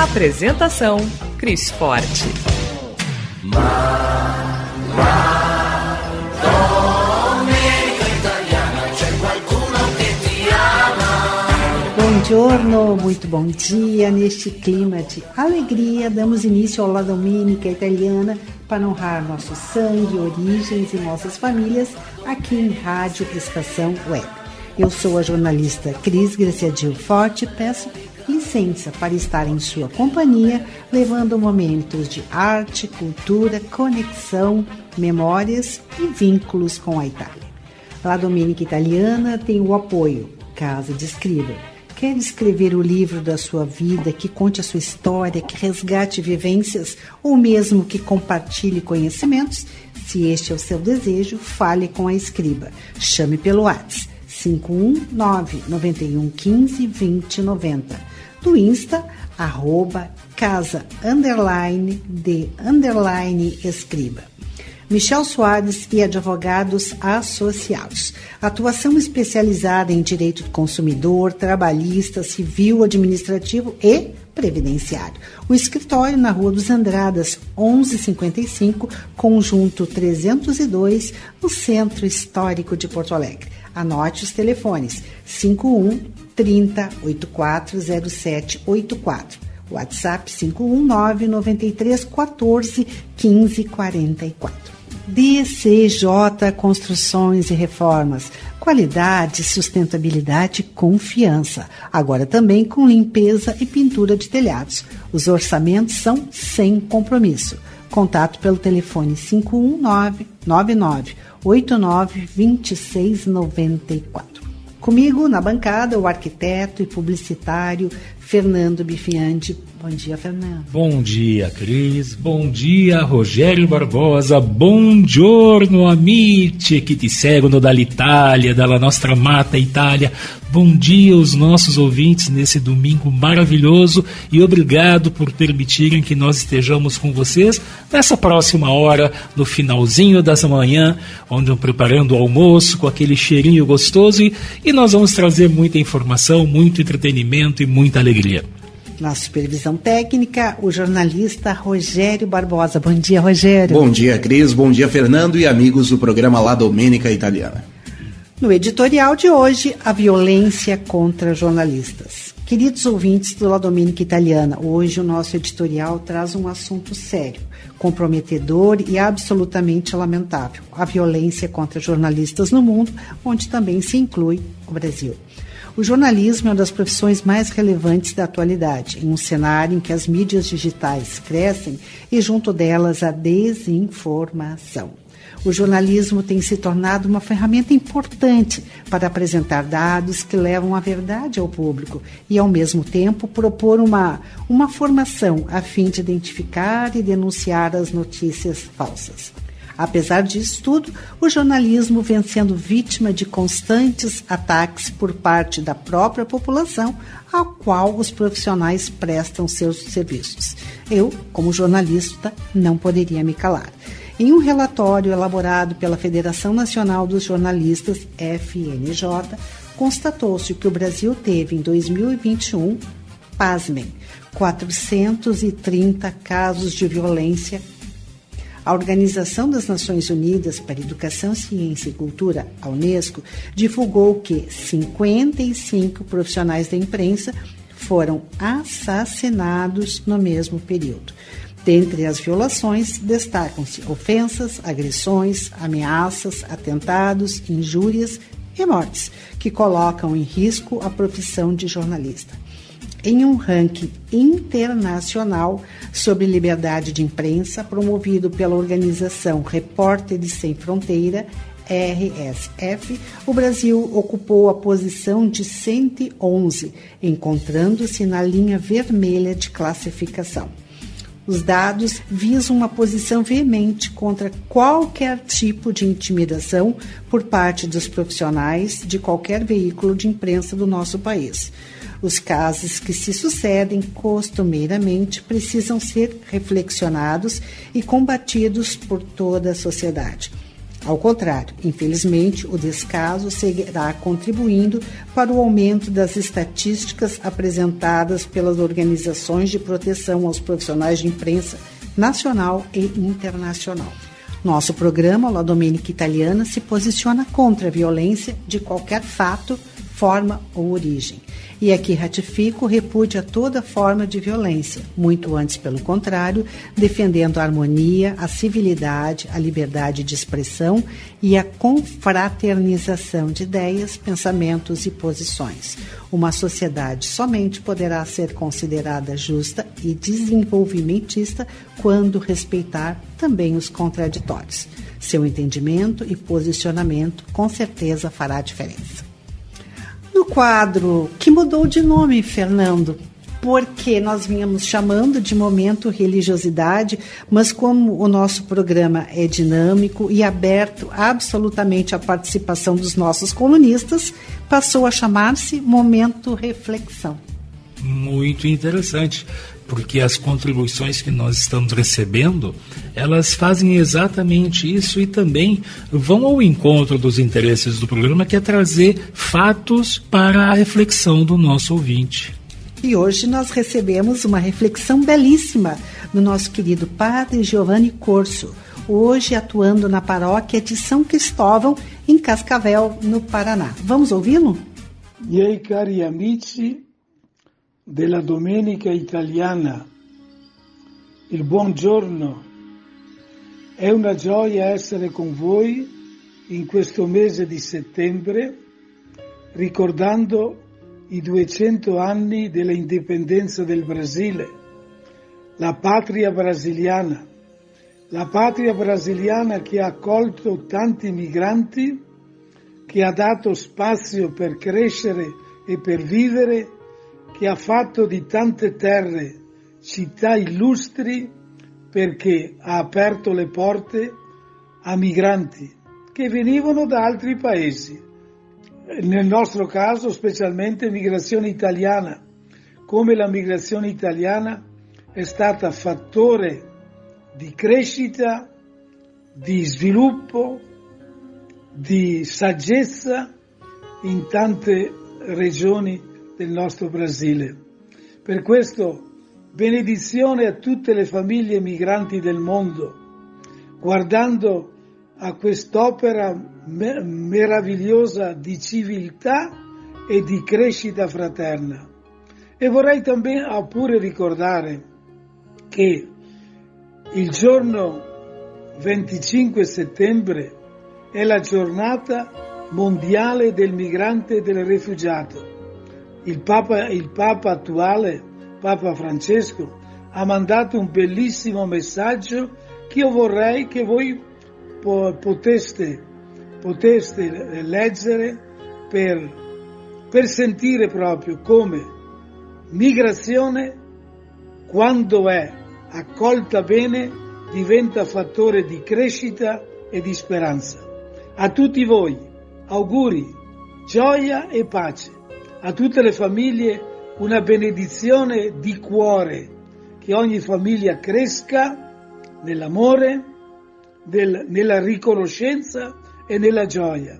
Apresentação: Cris Forte. Buongiorno, muito bom dia. Neste clima de alegria, damos início ao La Domenica Italiana para honrar nosso sangue, origens e nossas famílias aqui em Rádio Estação Web. Eu sou a jornalista Cris Graciadil Forte e peço licença para estar em sua companhia, levando momentos de arte, cultura, conexão, memórias e vínculos com a Itália. La Domenica Italiana tem o apoio Casa de Escriba. Quer escrever o livro da sua vida, que conte a sua história, que resgate vivências ou mesmo que compartilhe conhecimentos? Se este é o seu desejo, fale com a Escriba. Chame pelo WhatsApp 519 9115 2090 do Insta, arroba casa underline de underline escriba. Michel Soares e advogados associados. Atuação especializada em direito do consumidor, trabalhista, civil, administrativo e previdenciário. O escritório na Rua dos Andradas, 1155, conjunto 302, no Centro Histórico de Porto Alegre. Anote os telefones: 51 30 8407 84. WhatsApp 519 93 14 15 44. DCJ Construções e Reformas. Qualidade, sustentabilidade e confiança. Agora também com limpeza e pintura de telhados. Os orçamentos são sem compromisso. Contato pelo telefone 519 99 89 2694. Comigo na bancada o arquiteto e publicitário Fernando Bifiante. Bom dia, Fernando. Bom dia, Cris. Bom dia, Rogério Barbosa. Bom giorno, amici que te seguono dall'Italia, dalla nostra amata Itália. Bom dia aos nossos ouvintes nesse domingo maravilhoso e obrigado por permitirem que nós estejamos com vocês nessa próxima hora, no finalzinho dessa manhã, onde preparando o almoço com aquele cheirinho gostoso e, e nós vamos trazer muita informação, muito entretenimento e muita alegria alegria. Na supervisão técnica, o jornalista Rogério Barbosa. Bom dia, Rogério. Bom dia, Cris. Bom dia, Fernando e amigos do programa La Domenica Italiana. No editorial de hoje, a violência contra jornalistas. Queridos ouvintes do La Domenica Italiana, hoje o nosso editorial traz um assunto sério, comprometedor e absolutamente lamentável: a violência contra jornalistas no mundo, onde também se inclui o Brasil. O jornalismo é uma das profissões mais relevantes da atualidade, em um cenário em que as mídias digitais crescem e, junto delas, a desinformação. O jornalismo tem se tornado uma ferramenta importante para apresentar dados que levam a verdade ao público e, ao mesmo tempo, propor uma, uma formação a fim de identificar e denunciar as notícias falsas. Apesar disso tudo, o jornalismo vem sendo vítima de constantes ataques por parte da própria população, a qual os profissionais prestam seus serviços. Eu, como jornalista, não poderia me calar. Em um relatório elaborado pela Federação Nacional dos Jornalistas, FNJ, constatou-se que o Brasil teve em 2021, pasmem, 430 casos de violência a Organização das Nações Unidas para Educação, Ciência e Cultura, a Unesco, divulgou que 55 profissionais da imprensa foram assassinados no mesmo período. Dentre as violações, destacam-se ofensas, agressões, ameaças, atentados, injúrias e mortes, que colocam em risco a profissão de jornalista em um ranking internacional sobre liberdade de imprensa promovido pela organização Repórteres Sem Fronteira, RSF, o Brasil ocupou a posição de 111, encontrando-se na linha vermelha de classificação. Os dados visam uma posição veemente contra qualquer tipo de intimidação por parte dos profissionais de qualquer veículo de imprensa do nosso país. Os casos que se sucedem costumeiramente precisam ser reflexionados e combatidos por toda a sociedade. Ao contrário, infelizmente, o descaso seguirá contribuindo para o aumento das estatísticas apresentadas pelas organizações de proteção aos profissionais de imprensa nacional e internacional. Nosso programa, La Domenica Italiana, se posiciona contra a violência de qualquer fato, forma ou origem e aqui ratifico o repúdio a toda forma de violência, muito antes, pelo contrário, defendendo a harmonia, a civilidade, a liberdade de expressão e a confraternização de ideias, pensamentos e posições. Uma sociedade somente poderá ser considerada justa e desenvolvimentista quando respeitar também os contraditórios. Seu entendimento e posicionamento com certeza fará diferença no quadro que mudou de nome, Fernando, porque nós vínhamos chamando de momento religiosidade, mas como o nosso programa é dinâmico e aberto absolutamente à participação dos nossos colunistas, passou a chamar-se momento reflexão. Muito interessante, porque as contribuições que nós estamos recebendo, elas fazem exatamente isso e também vão ao encontro dos interesses do programa, que é trazer fatos para a reflexão do nosso ouvinte. E hoje nós recebemos uma reflexão belíssima do nosso querido padre Giovanni Corso, hoje atuando na paróquia de São Cristóvão, em Cascavel, no Paraná. Vamos ouvi-lo? E aí, cari amici, della Domenica Italiana. Il buongiorno. È una gioia essere con voi in questo mese di settembre, ricordando i 200 anni dell'indipendenza del Brasile, la patria brasiliana, la patria brasiliana che ha accolto tanti migranti, che ha dato spazio per crescere e per vivere che ha fatto di tante terre città illustri perché ha aperto le porte a migranti che venivano da altri paesi, nel nostro caso specialmente migrazione italiana, come la migrazione italiana è stata fattore di crescita, di sviluppo, di saggezza in tante regioni del nostro Brasile. Per questo benedizione a tutte le famiglie migranti del mondo, guardando a quest'opera me- meravigliosa di civiltà e di crescita fraterna. E vorrei também pure ricordare che il giorno 25 settembre è la giornata mondiale del migrante e del rifugiato il Papa, il Papa attuale, Papa Francesco, ha mandato un bellissimo messaggio che io vorrei che voi poteste, poteste leggere per, per sentire proprio come migrazione, quando è accolta bene, diventa fattore di crescita e di speranza. A tutti voi, auguri, gioia e pace a tutte le famiglie una benedizione di cuore, che ogni famiglia cresca nell'amore, nel, nella riconoscenza e nella gioia.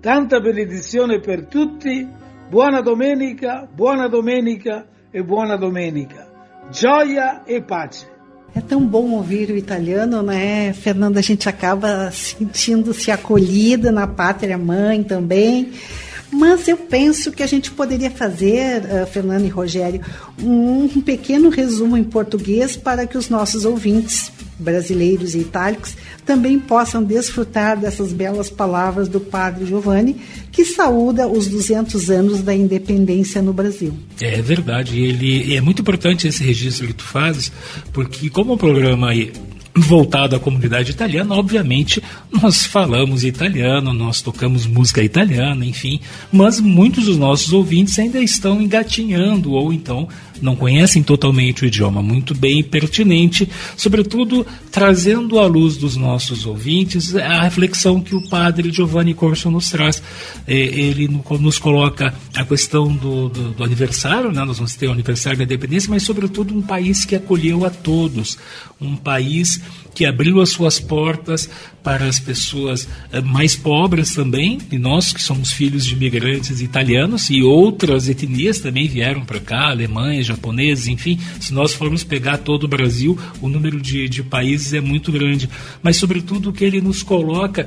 Tanta benedizione per tutti, buona domenica, buona domenica e buona domenica. Gioia e pace. É tão bom ouvir o italiano, né, Fernanda? A gente acaba sentindo-se acolhida na pátria mãe também. Mas eu penso que a gente poderia fazer, uh, Fernando e Rogério, um pequeno resumo em português para que os nossos ouvintes brasileiros e itálicos também possam desfrutar dessas belas palavras do padre Giovanni, que saúda os 200 anos da independência no Brasil. É verdade, ele é muito importante esse registro que tu fazes, porque como o programa voltado à comunidade italiana, obviamente nós falamos italiano, nós tocamos música italiana, enfim, mas muitos dos nossos ouvintes ainda estão engatinhando ou então não conhecem totalmente o idioma, muito bem pertinente, sobretudo trazendo à luz dos nossos ouvintes a reflexão que o padre Giovanni Corso nos traz. É, ele nos coloca a questão do, do, do aniversário, né? nós vamos ter o aniversário da independência, mas sobretudo um país que acolheu a todos, um país que abriu as suas portas para as pessoas eh, mais pobres também, e nós que somos filhos de imigrantes italianos e outras etnias também vieram para cá, alemães, japoneses, enfim, se nós formos pegar todo o Brasil, o número de, de países é muito grande, mas sobretudo que ele nos coloca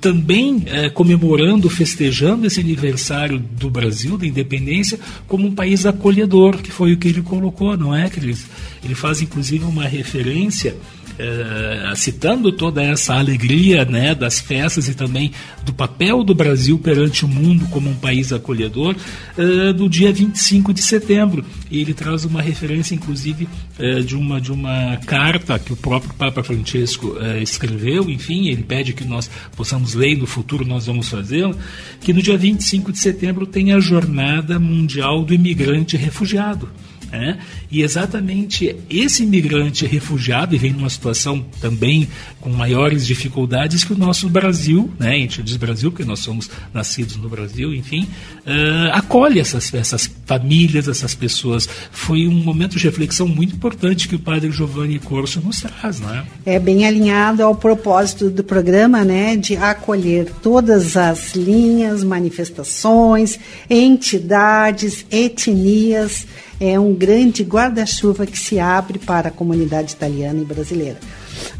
também eh, comemorando, festejando esse aniversário do Brasil, da independência, como um país acolhedor, que foi o que ele colocou, não é, Cris? Ele faz inclusive uma referência eh, citando toda essa alegria né, das festas e também do papel do Brasil perante o mundo como um país acolhedor, uh, do dia 25 de setembro. E ele traz uma referência, inclusive, uh, de, uma, de uma carta que o próprio Papa Francesco escreveu, enfim, ele pede que nós possamos ler no futuro nós vamos fazê-lo, que no dia 25 de setembro tem a Jornada Mundial do Imigrante Refugiado. Né? E exatamente esse imigrante refugiado, e vem numa situação também com maiores dificuldades que o nosso Brasil, né? a gente diz Brasil porque nós somos nascidos no Brasil, enfim, uh, acolhe essas, essas famílias, essas pessoas. Foi um momento de reflexão muito importante que o padre Giovanni Corso nos traz. Né? É bem alinhado ao propósito do programa né? de acolher todas as linhas, manifestações, entidades, etnias é um grande guarda-chuva que se abre para a comunidade italiana e brasileira.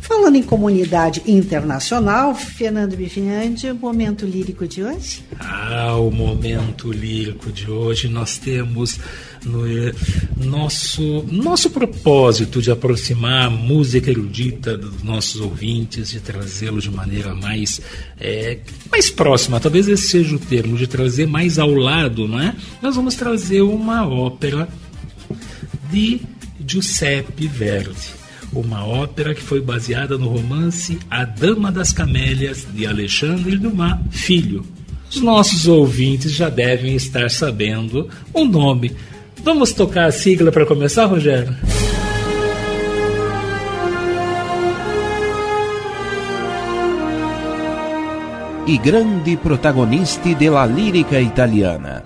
Falando em comunidade internacional, Fernando Bifinhandi, o momento lírico de hoje? Ah, o momento lírico de hoje nós temos no nosso, nosso propósito de aproximar a música erudita dos nossos ouvintes, de trazê-los de maneira mais, é, mais próxima, talvez esse seja o termo, de trazer mais ao lado, não é? Nós vamos trazer uma ópera de Giuseppe Verdi, uma ópera que foi baseada no romance A Dama das Camélias de Alexandre Dumas Filho. Os nossos ouvintes já devem estar sabendo o nome. Vamos tocar a sigla para começar, Rogério? E grande protagonista della lírica italiana.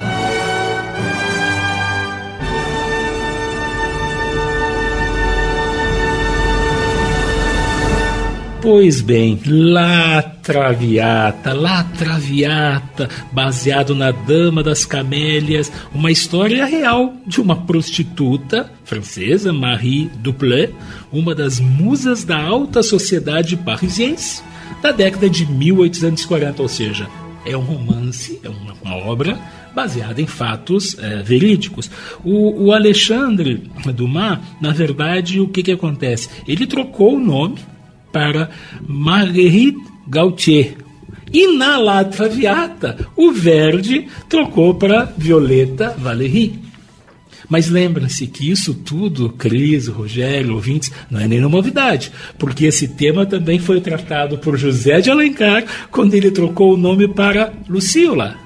Pois bem, La Traviata, La Traviata, baseado na Dama das Camélias, uma história real de uma prostituta francesa, Marie Duplé, uma das musas da alta sociedade parisiense da década de 1840, ou seja, é um romance, é uma, uma obra baseada em fatos é, verídicos. O, o Alexandre Dumas, na verdade, o que, que acontece? Ele trocou o nome para Marguerite Gautier. E na La Traviata, o Verdi trocou para Violeta Valéry. Mas lembrem-se que isso tudo, Cris, Rogério, ouvintes, não é nenhuma novidade, porque esse tema também foi tratado por José de Alencar quando ele trocou o nome para Lucila.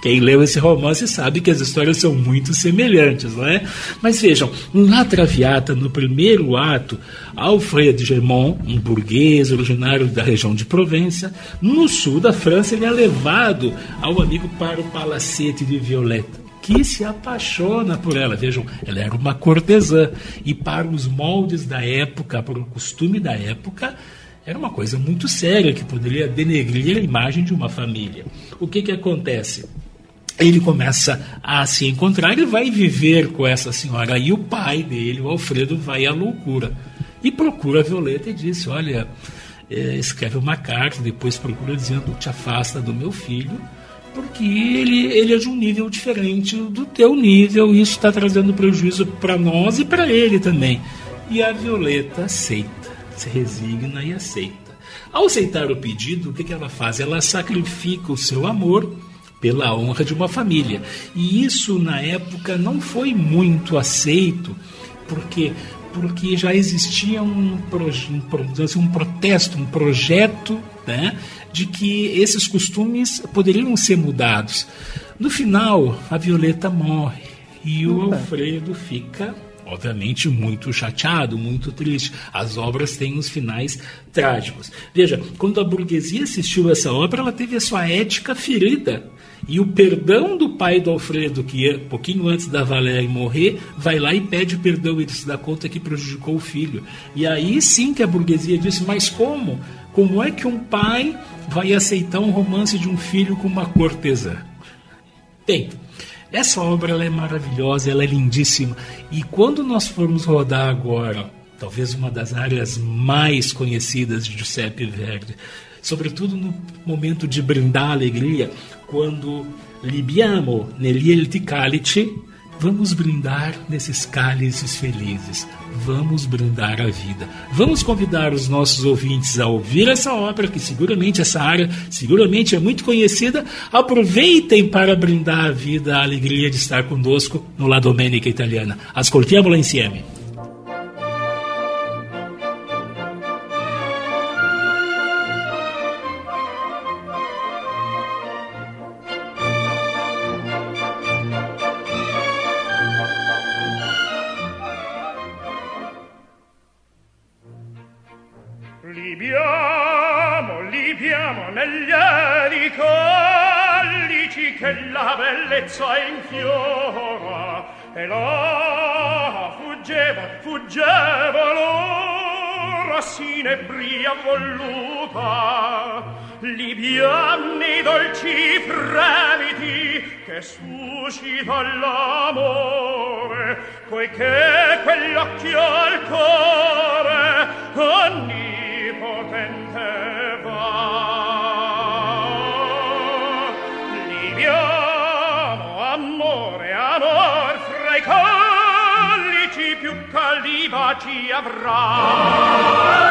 Quem leu esse romance sabe que as histórias são muito semelhantes, não é? Mas vejam, na Traviata, no primeiro ato, Alfred Germont, um burguês originário da região de Provença, no sul da França, ele é levado ao amigo para o palacete de Violeta que se apaixona por ela. Vejam, ela era uma cortesã. E para os moldes da época, para o costume da época, era uma coisa muito séria que poderia denegrir a imagem de uma família. O que, que acontece? Ele começa a se encontrar e vai viver com essa senhora. Aí o pai dele, o Alfredo, vai à loucura e procura a Violeta e diz: Olha, é, escreve uma carta, depois procura dizendo: Te afasta do meu filho, porque ele, ele é de um nível diferente do teu nível, e isso está trazendo prejuízo para nós e para ele também. E a Violeta aceita, se resigna e aceita. Ao aceitar o pedido, o que, que ela faz? Ela sacrifica o seu amor pela honra de uma família. E isso na época não foi muito aceito, porque porque já existia um, um, assim, um protesto, um projeto né, de que esses costumes poderiam ser mudados. No final, a Violeta morre e o Alfredo fica obviamente muito chateado, muito triste. As obras têm uns finais trágicos. Veja, quando a burguesia assistiu essa obra, ela teve a sua ética ferida. E o perdão do pai do Alfredo, que é pouquinho antes da Valéria morrer, vai lá e pede perdão. Ele se dá conta que prejudicou o filho. E aí sim que a burguesia disse: Mas como? Como é que um pai vai aceitar um romance de um filho com uma cortesã? Bem, essa obra ela é maravilhosa, ela é lindíssima. E quando nós formos rodar agora, talvez uma das áreas mais conhecidas de Giuseppe Verdi, sobretudo no momento de brindar a alegria, quando libiamo negli elti calici, vamos brindar nesses cálices felizes, vamos brindar a vida. Vamos convidar os nossos ouvintes a ouvir essa obra, que seguramente essa área seguramente é muito conhecida. Aproveitem para brindar a vida, a alegria de estar conosco no La Domenica Italiana. Ascoltiamola insieme. che suscita l'amore poiché quell'occhio al cuore onnipotente va. Libiamo amore amor fra i collici più caldi baci avrà.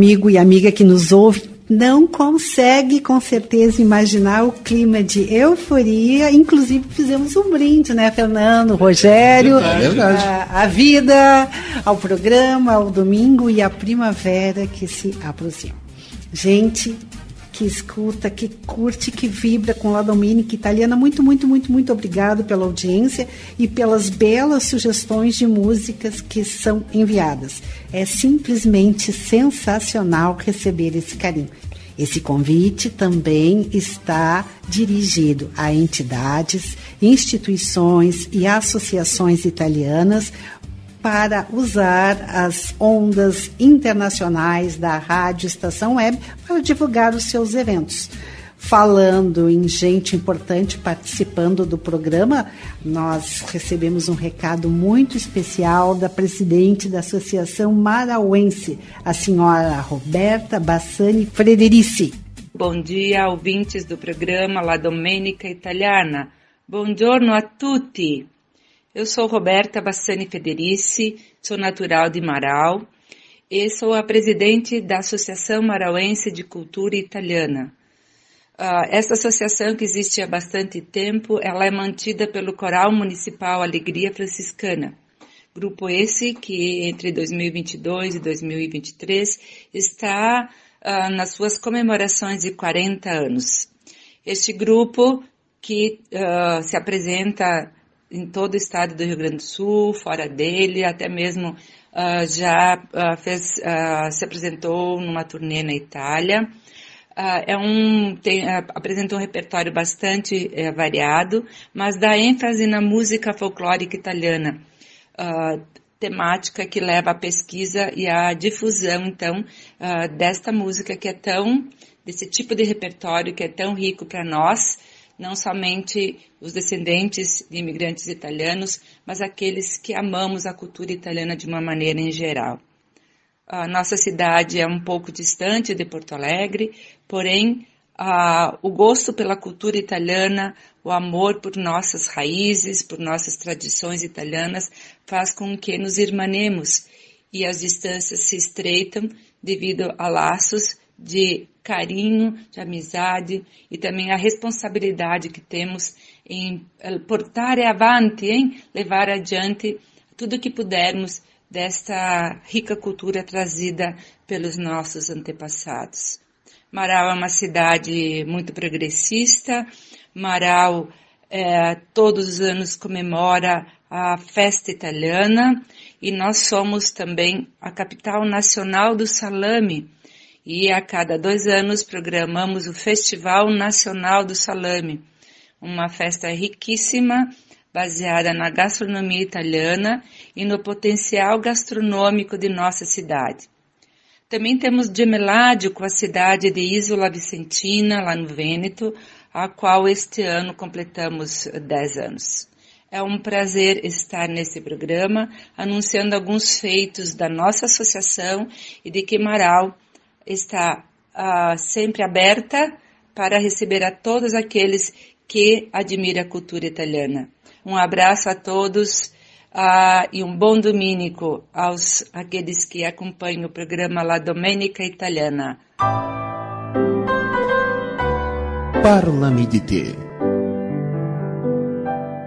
Amigo e amiga que nos ouve não consegue com certeza imaginar o clima de euforia. Inclusive fizemos um brinde, né, Fernando, Rogério, é verdade. A, a, vida, ao programa, ao domingo e à primavera que se aproxima. Gente, que escuta, que curte, que vibra com La Dominica Italiana. Muito, muito, muito, muito obrigado pela audiência e pelas belas sugestões de músicas que são enviadas. É simplesmente sensacional receber esse carinho. Esse convite também está dirigido a entidades, instituições e associações italianas para usar as ondas internacionais da Rádio Estação Web para divulgar os seus eventos. Falando em gente importante participando do programa, nós recebemos um recado muito especial da presidente da Associação Marauense, a senhora Roberta Bassani Frederici. Bom dia, ouvintes do programa La Domenica Italiana. Buongiorno a tutti. Eu sou Roberta Bassani Federici, sou natural de Marau e sou a presidente da Associação Marauense de Cultura Italiana. Uh, essa associação que existe há bastante tempo, ela é mantida pelo Coral Municipal Alegria Franciscana. Grupo esse que entre 2022 e 2023 está uh, nas suas comemorações de 40 anos. Este grupo que uh, se apresenta em todo o estado do Rio Grande do Sul, fora dele, até mesmo uh, já uh, fez, uh, se apresentou numa turnê na Itália. é um, tem, apresentou um repertório bastante eh, variado, mas dá ênfase na música folclórica italiana, temática que leva à pesquisa e à difusão, então, desta música que é tão, desse tipo de repertório que é tão rico para nós, não somente os descendentes de imigrantes italianos, mas aqueles que amamos a cultura italiana de uma maneira em geral. A nossa cidade é um pouco distante de Porto Alegre, porém o gosto pela cultura italiana, o amor por nossas raízes, por nossas tradições italianas, faz com que nos irmanemos e as distâncias se estreitam devido a laços de carinho, de amizade e também a responsabilidade que temos em eh, portar avante, em levar adiante tudo que pudermos desta rica cultura trazida pelos nossos antepassados. Marau é uma cidade muito progressista. Marau é, todos os anos comemora a festa italiana e nós somos também a capital nacional do salame e a cada dois anos programamos o Festival Nacional do Salame, uma festa riquíssima baseada na gastronomia italiana e no potencial gastronômico de nossa cidade. Também temos gemeládio com a cidade de Isola Vicentina, lá no Vêneto, a qual este ano completamos 10 anos. É um prazer estar nesse programa, anunciando alguns feitos da nossa associação e de Quimaral, está uh, sempre aberta para receber a todos aqueles que admiram a cultura italiana. Um abraço a todos uh, e um bom domingo aos aqueles que acompanham o programa La Domenica Italiana. Parla-me de Te.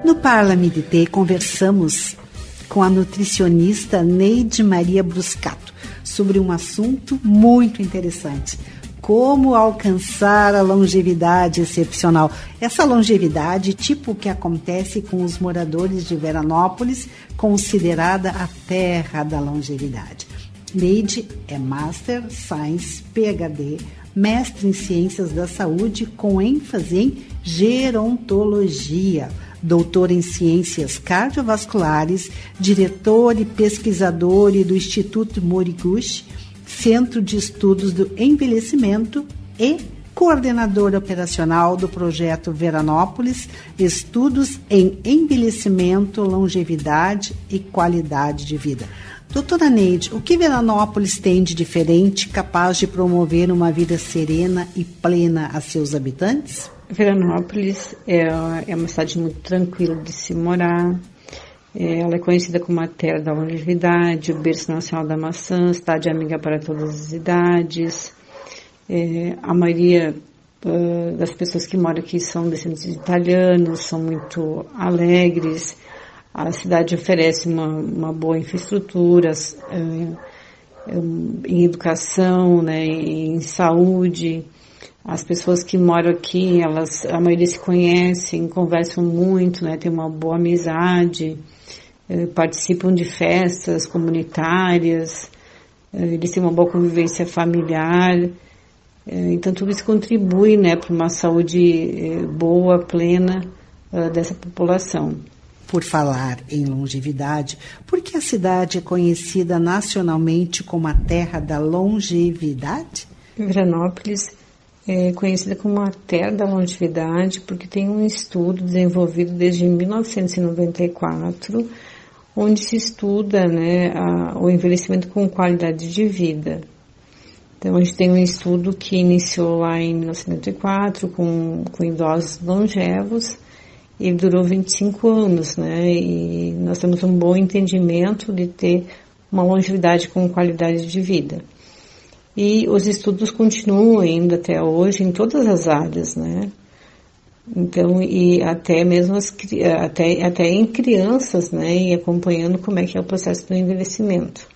No Parla-me de Te conversamos com a nutricionista Neide Maria Bruscato sobre um assunto muito interessante. Como alcançar a longevidade excepcional? Essa longevidade, tipo que acontece com os moradores de Veranópolis, considerada a terra da longevidade. Neide é Master Science PhD, mestre em Ciências da Saúde com ênfase em gerontologia doutor em ciências cardiovasculares, diretor e pesquisador do Instituto Moriguchi, Centro de Estudos do Envelhecimento e coordenador operacional do projeto Veranópolis, Estudos em Envelhecimento, Longevidade e Qualidade de Vida. Doutora Neide, o que Veranópolis tem de diferente capaz de promover uma vida serena e plena a seus habitantes? Veranópolis é, é uma cidade muito tranquila de se morar. É, ela é conhecida como a terra da longevidade, o berço nacional da maçã, cidade amiga para todas as idades. É, a maioria uh, das pessoas que moram aqui são descendentes de italianos, são muito alegres. A cidade oferece uma, uma boa infraestrutura uh, em educação, né, em saúde. As pessoas que moram aqui, elas, a maioria se conhecem, conversam muito, né, tem uma boa amizade, eh, participam de festas comunitárias, eh, eles têm uma boa convivência familiar. Eh, então tudo isso contribui, né, para uma saúde boa, plena dessa população. Por falar em longevidade, por que a cidade é conhecida nacionalmente como a terra da longevidade? Veranópolis é conhecida como a terra da longevidade porque tem um estudo desenvolvido desde 1994 onde se estuda né, a, o envelhecimento com qualidade de vida. Então, a gente tem um estudo que iniciou lá em 1994 com, com idosos longevos e durou 25 anos, né? E nós temos um bom entendimento de ter uma longevidade com qualidade de vida. E os estudos continuam ainda até hoje em todas as áreas, né? Então, e até mesmo as, até, até em crianças, né? E acompanhando como é que é o processo do envelhecimento.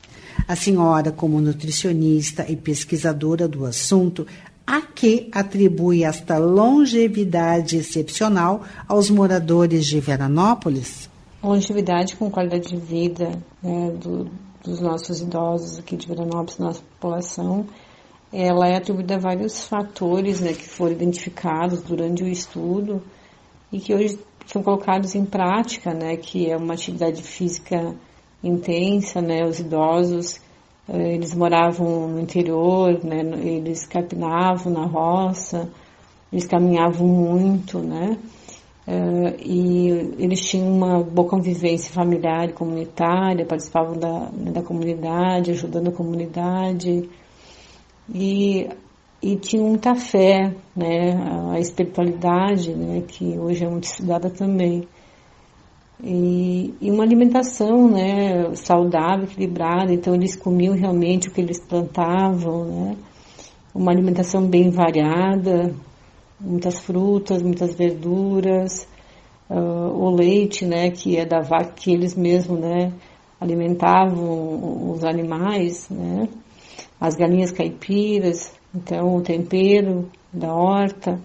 A senhora, como nutricionista e pesquisadora do assunto, a que atribui esta longevidade excepcional aos moradores de Veranópolis? Longevidade com qualidade de vida né, do, dos nossos idosos aqui de Veranópolis, nossa população, ela é atribuída a vários fatores né, que foram identificados durante o estudo e que hoje são colocados em prática, né, que é uma atividade física intensa, né? Os idosos, eh, eles moravam no interior, né? Eles capinavam na roça, eles caminhavam muito, né? Uh, e eles tinham uma boa convivência familiar e comunitária, participavam da, né, da comunidade, ajudando a comunidade e, e tinham muita fé, né, a espiritualidade, né, que hoje é muito estudada também. E, e, uma alimentação né, saudável, equilibrada, então eles comiam realmente o que eles plantavam, né? uma alimentação bem variada, muitas frutas, muitas verduras, uh, o leite, né, que é da vaca que eles mesmos né, alimentavam os animais, né, as galinhas caipiras, então o tempero da horta.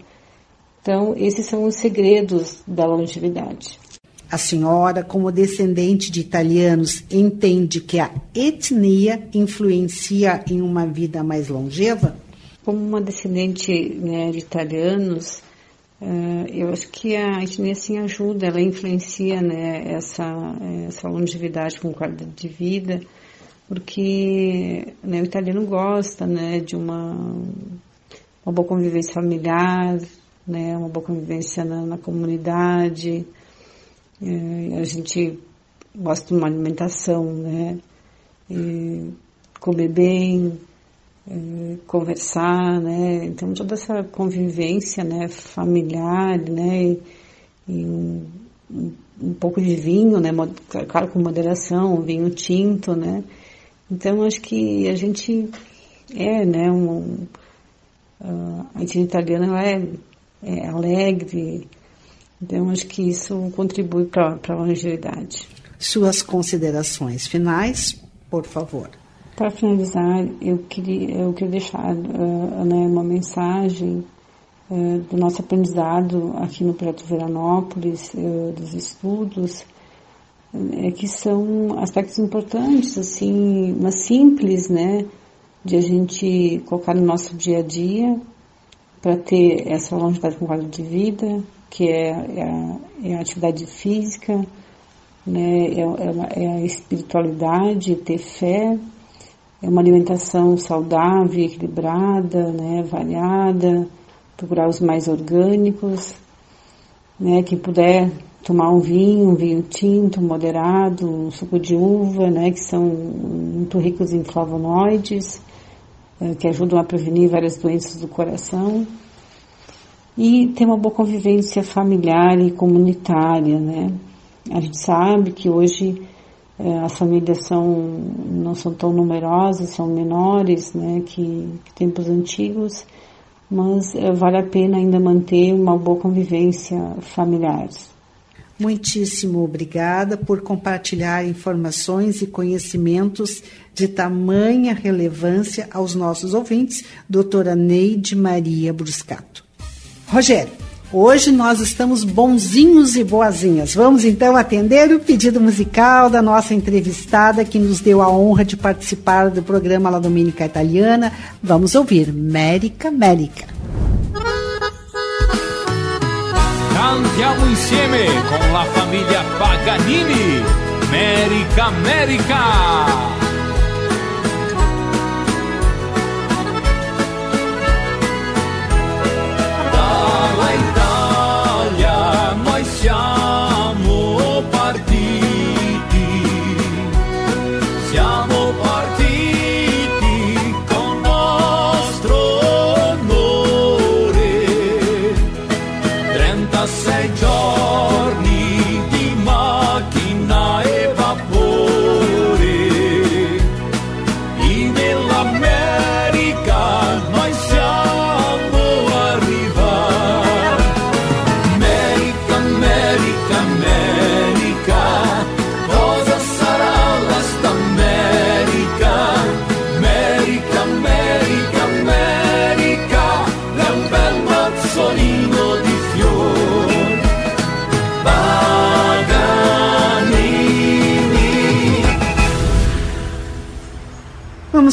Então, esses são os segredos da longevidade. A senhora, como descendente de italianos, entende que a etnia influencia em uma vida mais longeva? Como uma descendente né, de italianos, uh, eu acho que a etnia sim ajuda, ela influencia né, essa, essa longevidade com qualidade de vida, porque né, o italiano gosta né, de uma, uma boa convivência familiar, né, uma boa convivência na, na comunidade, é, a gente gosta de uma alimentação, né? Comer bem, é, conversar, né? Então toda essa convivência, né, familiar, né? E, e um, um, pouco de vinho, né? Claro com moderação, vinho tinto, né? Então acho que a gente é, né? Um, a gente italiana é, é alegre, então, acho que isso contribui para a longevidade. Suas considerações finais, por favor. Para finalizar, eu queria, eu queria deixar uh, né, uma mensagem uh, do nosso aprendizado aqui no Projeto Veranópolis, uh, dos estudos, que são aspectos importantes, assim, mas simples, né, de a gente colocar no nosso dia a dia para ter essa longevidade com qualidade de vida, que é, é, a, é a atividade física, né, é, é, é, a espiritualidade, ter fé, é uma alimentação saudável, equilibrada, né, variada, procurar os mais orgânicos, né, quem puder tomar um vinho, um vinho tinto, moderado, um suco de uva, né, que são muito ricos em flavonoides, eh, que ajudam a prevenir várias doenças do coração e ter uma boa convivência familiar e comunitária, né? A gente sabe que hoje as famílias são não são tão numerosas, são menores, né, que, que tempos antigos, mas é, vale a pena ainda manter uma boa convivência familiar. Muitíssimo obrigada por compartilhar informações e conhecimentos de tamanha relevância aos nossos ouvintes, doutora Neide Maria Bruscato. Rogério, hoje nós estamos bonzinhos e boazinhas. Vamos então atender o pedido musical da nossa entrevistada que nos deu a honra de participar do programa La Dominica Italiana. Vamos ouvir Mérica Mérica. Cantiamo insieme con la famiglia Paganini. America, America!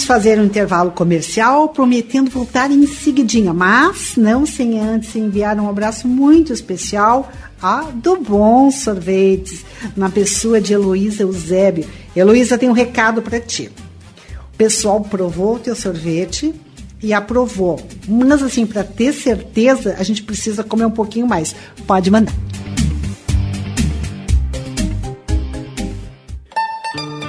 Fazer um intervalo comercial, prometendo voltar em seguidinha, mas não sem antes enviar um abraço muito especial a do Bom Sorvetes, na pessoa de Heloísa Eusébio. Heloísa tem um recado para ti. O pessoal provou o teu sorvete e aprovou. Mas assim, para ter certeza, a gente precisa comer um pouquinho mais. Pode mandar.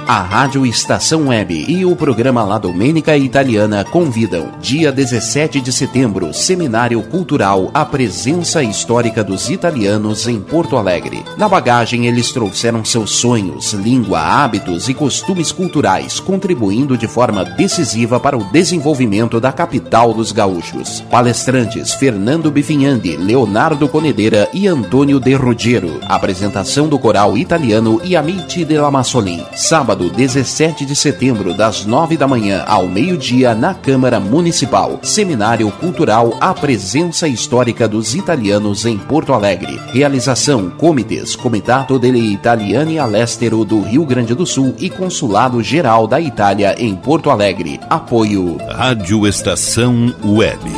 A Rádio Estação Web e o programa La Domenica Italiana convidam, dia 17 de setembro, Seminário Cultural A Presença Histórica dos Italianos em Porto Alegre. Na bagagem, eles trouxeram seus sonhos, língua, hábitos e costumes culturais, contribuindo de forma decisiva para o desenvolvimento da capital dos gaúchos. Palestrantes Fernando Bifinhandi, Leonardo Conedeira e Antônio De Ruggiero. Apresentação do coral italiano Amici della Massolin. Sábado, sábado, 17 de setembro, das 9 da manhã ao meio-dia, na Câmara Municipal. Seminário Cultural A Presença Histórica dos Italianos em Porto Alegre. Realização: Comitês, Comitato delle Italiani all'Estero do Rio Grande do Sul e Consulado Geral da Itália em Porto Alegre. Apoio Rádio Estação Web.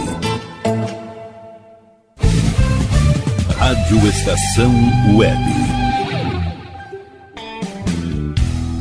Rádio Estação Web.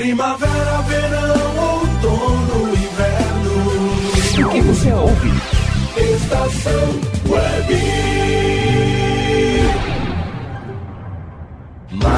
Primavera, verão, outono, inverno. O que você ouve? Estação Web. Ma,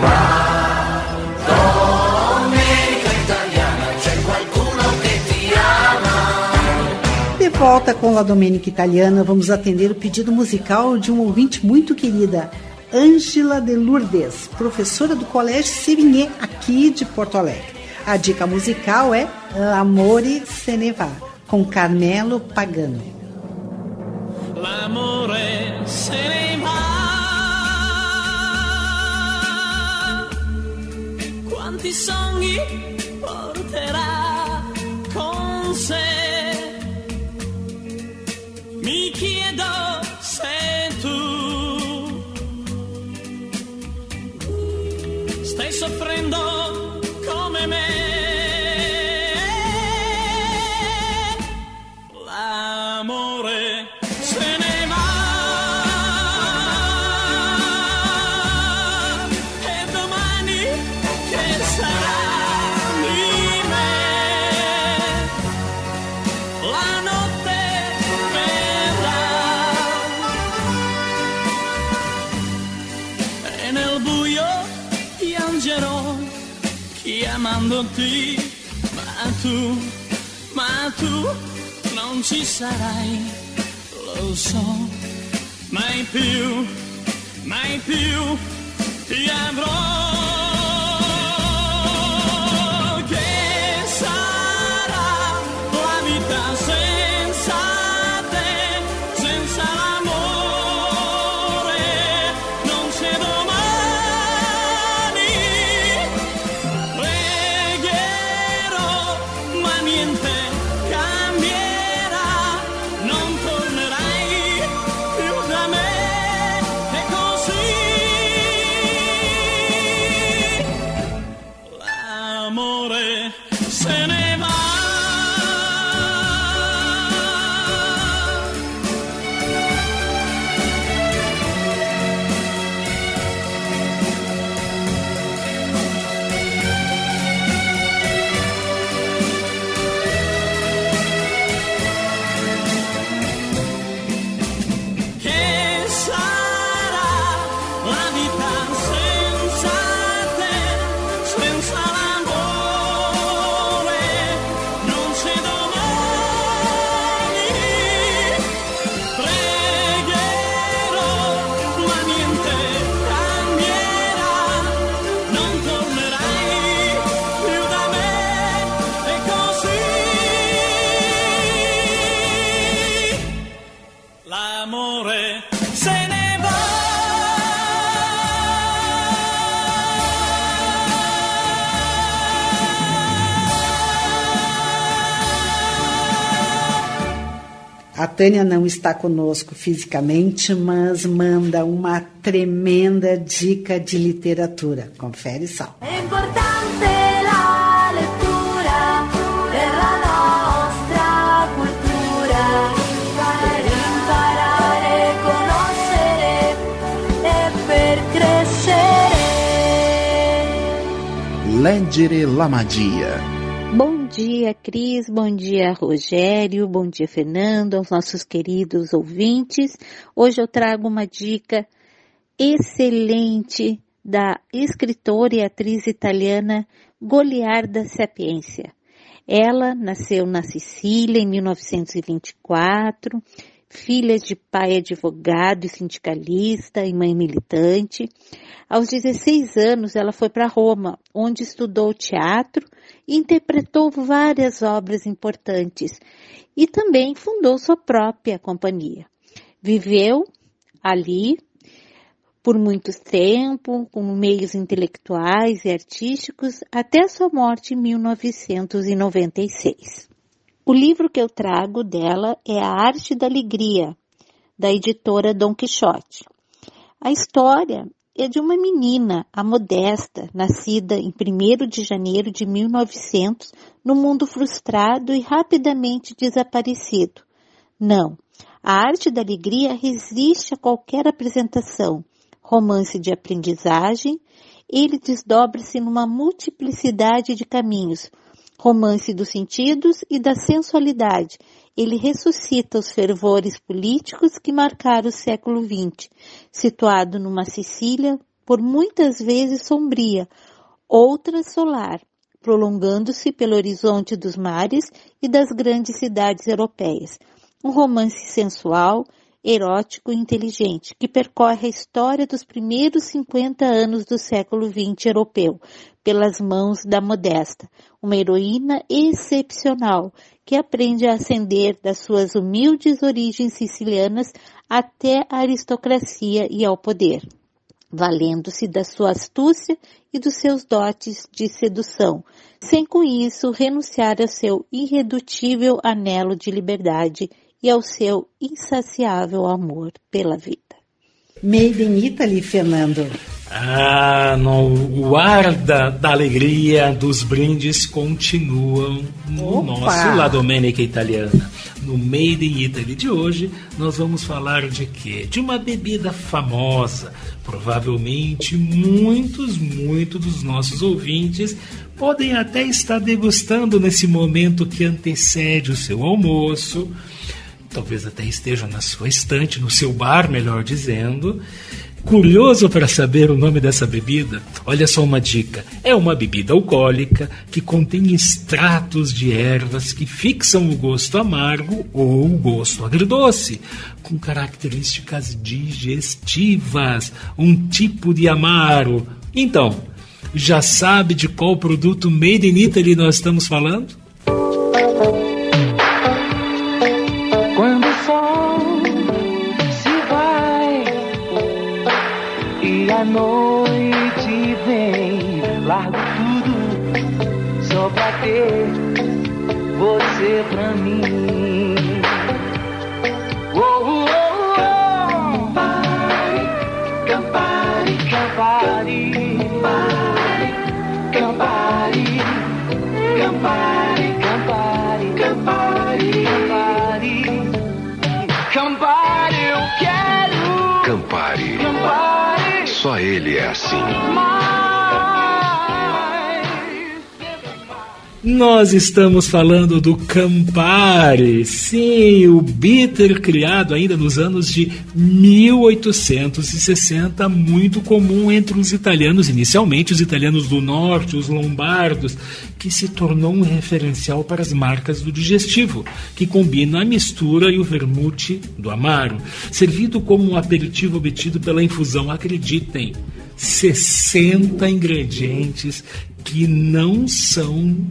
ma, domenica italiana, c'è qualcuno che ti ama. De volta com La Domenica Italiana, vamos atender o pedido musical de um ouvinte muito querida, Ângela de Lourdes, professora do Colégio Sevigné, aqui de Porto Alegre. A dica musical é L'Amore se ne va, com Carmelo Pagano. L'amore se ne va. Quanti sogni porterà con sé? Chiamandoti ma tu ma tu non ci sarai. Lo so mai più mai più ti avrò Tânia não está conosco fisicamente, mas manda uma tremenda dica de literatura. Confere só. È importante la lettura per la nostra cultura, per imparare, conoscere e per crescere. Leggere la magia. Bom dia, Cris. Bom dia, Rogério. Bom dia, Fernando, aos nossos queridos ouvintes. Hoje eu trago uma dica excelente da escritora e atriz italiana Goliarda Sapiência. Ela nasceu na Sicília em 1924, filha de pai advogado e sindicalista e mãe militante. Aos 16 anos, ela foi para Roma, onde estudou teatro interpretou várias obras importantes e também fundou sua própria companhia. Viveu ali por muito tempo, com meios intelectuais e artísticos, até sua morte em 1996. O livro que eu trago dela é A Arte da Alegria, da editora Dom Quixote. A história é de uma menina, a Modesta, nascida em 1 de janeiro de 1900, no mundo frustrado e rapidamente desaparecido. Não, a arte da alegria resiste a qualquer apresentação. Romance de aprendizagem, ele desdobra-se numa multiplicidade de caminhos. Romance dos sentidos e da sensualidade, ele ressuscita os fervores políticos que marcaram o século XX, situado numa Sicília por muitas vezes sombria, outras solar, prolongando-se pelo horizonte dos mares e das grandes cidades europeias. Um romance sensual, erótico e inteligente, que percorre a história dos primeiros 50 anos do século XX europeu, pelas mãos da Modesta, uma heroína excepcional que aprende a ascender das suas humildes origens sicilianas até a aristocracia e ao poder, valendo-se da sua astúcia e dos seus dotes de sedução, sem com isso renunciar ao seu irredutível anelo de liberdade e ao seu insaciável amor pela vida. Made in Italy, Fernando. Ah, no, o ar da, da alegria dos brindes continuam no Opa! nosso La Domenica Italiana. No Made in Italy de hoje, nós vamos falar de quê? De uma bebida famosa. Provavelmente muitos, muitos dos nossos ouvintes podem até estar degustando nesse momento que antecede o seu almoço. Talvez até esteja na sua estante, no seu bar, melhor dizendo. Curioso para saber o nome dessa bebida? Olha só uma dica: é uma bebida alcoólica que contém extratos de ervas que fixam o gosto amargo ou o gosto agridoce, com características digestivas, um tipo de amaro. Então, já sabe de qual produto made in Italy nós estamos falando? Ele é assim. Nós estamos falando do Campari, sim, o bitter criado ainda nos anos de 1860, muito comum entre os italianos, inicialmente os italianos do norte, os lombardos, que se tornou um referencial para as marcas do digestivo, que combina a mistura e o vermute do amaro, servido como um aperitivo obtido pela infusão, acreditem, 60 ingredientes que não são